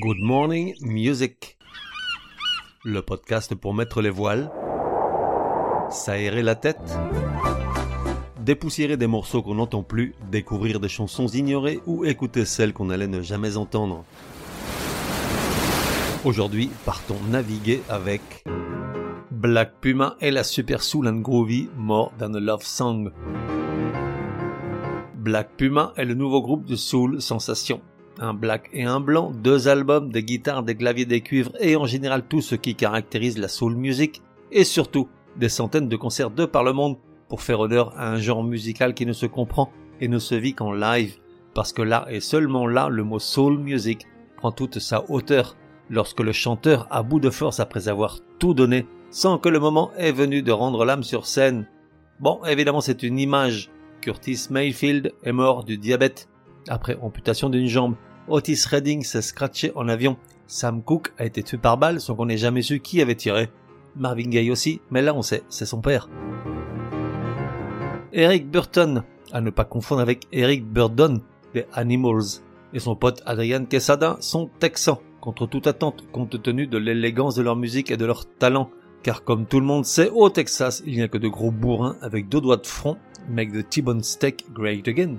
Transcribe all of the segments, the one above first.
Good Morning Music. Le podcast pour mettre les voiles, s'aérer la tête, dépoussiérer des morceaux qu'on n'entend plus, découvrir des chansons ignorées ou écouter celles qu'on allait ne jamais entendre. Aujourd'hui, partons naviguer avec Black Puma et la super soul and groovy More Than a Love Song. Black Puma est le nouveau groupe de soul sensation un black et un blanc, deux albums, des guitares, des claviers, des cuivres et en général tout ce qui caractérise la soul music et surtout des centaines de concerts de par le monde pour faire honneur à un genre musical qui ne se comprend et ne se vit qu'en live parce que là et seulement là le mot soul music prend toute sa hauteur lorsque le chanteur à bout de force après avoir tout donné sans que le moment est venu de rendre l'âme sur scène. Bon, évidemment c'est une image. Curtis Mayfield est mort du diabète après amputation d'une jambe Otis Redding s'est scratché en avion. Sam Cooke a été tué par balle sans qu'on ait jamais su qui avait tiré. Marvin Gaye aussi, mais là on sait, c'est son père. Eric Burton, à ne pas confondre avec Eric Burdon des Animals, et son pote Adrian Quesada sont texans, contre toute attente, compte tenu de l'élégance de leur musique et de leur talent. Car comme tout le monde sait, au Texas, il n'y a que de gros bourrins avec deux doigts de front, make the T-bone steak great again.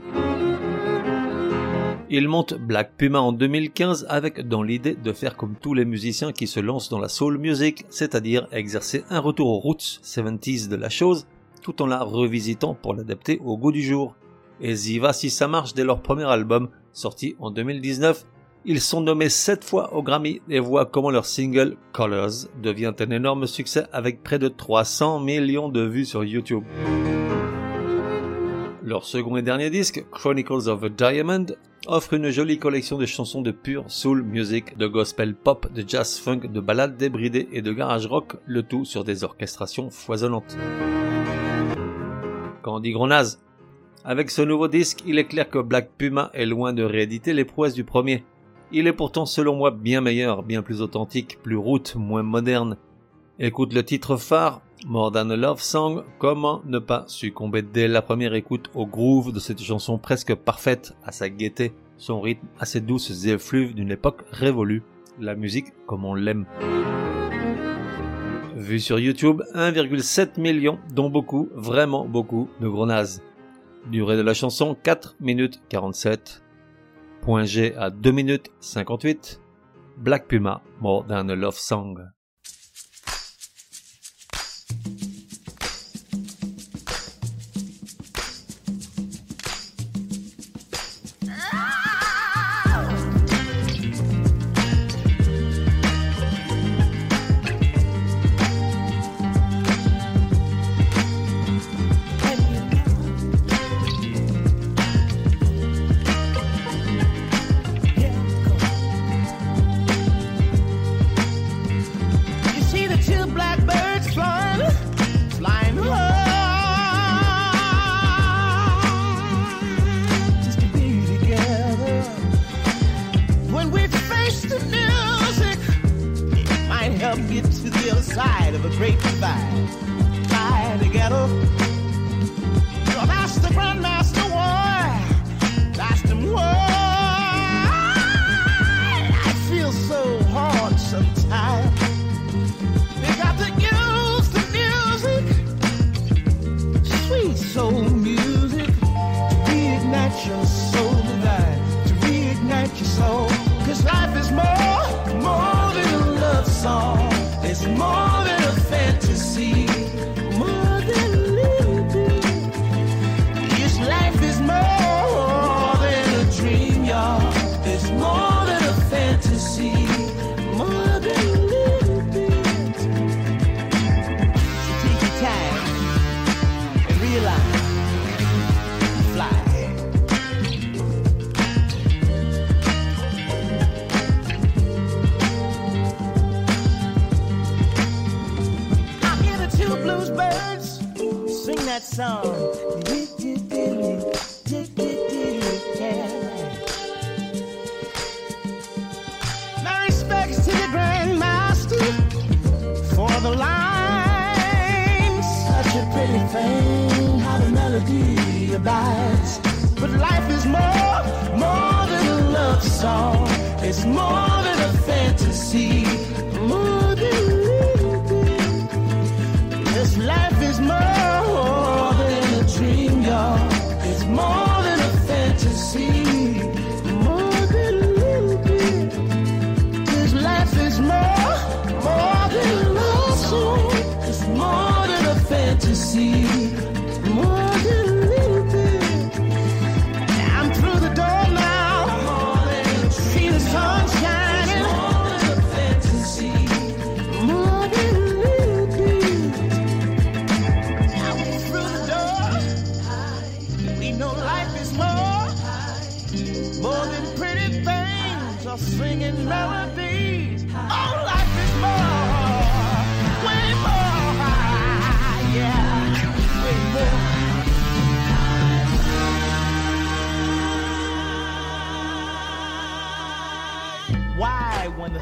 Il monte Black Puma en 2015 avec dans l'idée de faire comme tous les musiciens qui se lancent dans la soul music, c'est-à-dire exercer un retour aux roots 70s de la chose, tout en la revisitant pour l'adapter au goût du jour. Et y va si ça marche dès leur premier album, sorti en 2019. Ils sont nommés 7 fois au Grammy et voient comment leur single Colors devient un énorme succès avec près de 300 millions de vues sur YouTube. Leur second et dernier disque, Chronicles of a Diamond, offre une jolie collection de chansons de pure soul music, de gospel pop, de jazz funk, de ballades débridées et de garage rock, le tout sur des orchestrations foisonnantes. Quand on dit gros naze Avec ce nouveau disque, il est clair que Black Puma est loin de rééditer les prouesses du premier. Il est pourtant selon moi bien meilleur, bien plus authentique, plus route, moins moderne. Écoute le titre phare, More Than a Love Song, comment ne pas succomber dès la première écoute au groove de cette chanson presque parfaite, à sa gaieté, son rythme assez douce et effluve d'une époque révolue, la musique comme on l'aime. Vu sur YouTube, 1,7 million, dont beaucoup, vraiment beaucoup, de gros. Durée de la chanson 4 minutes 47. Point G à 2 minutes 58. Black Puma, More Than a Love Song. get to the other side of a great divide. Try to get up. That song. My respects to the Grandmaster for the line. Such a pretty thing, how the melody abides. But life is more, more than a love song. It's more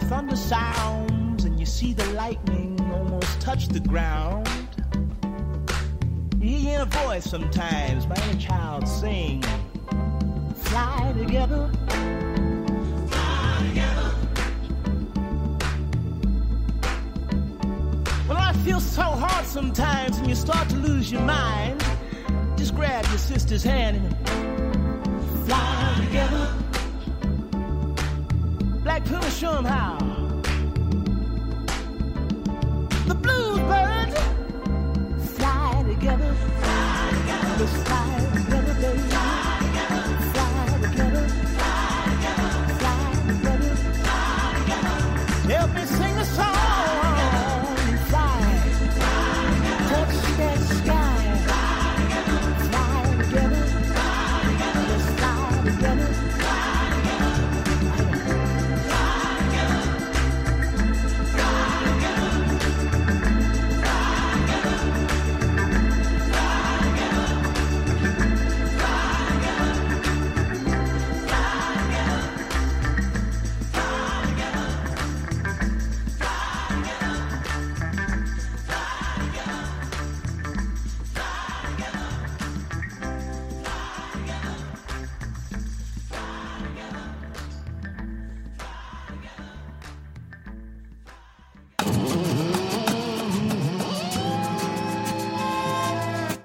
thunder sounds and you see the lightning almost touch the ground, you hear a voice sometimes by any child sing, Fly together. Fly together. When I feel so hard sometimes and you start to lose your mind, just grab your sister's hand and fly black Plymouth somehow. The bluesbirds fly together. Fly together. Fly.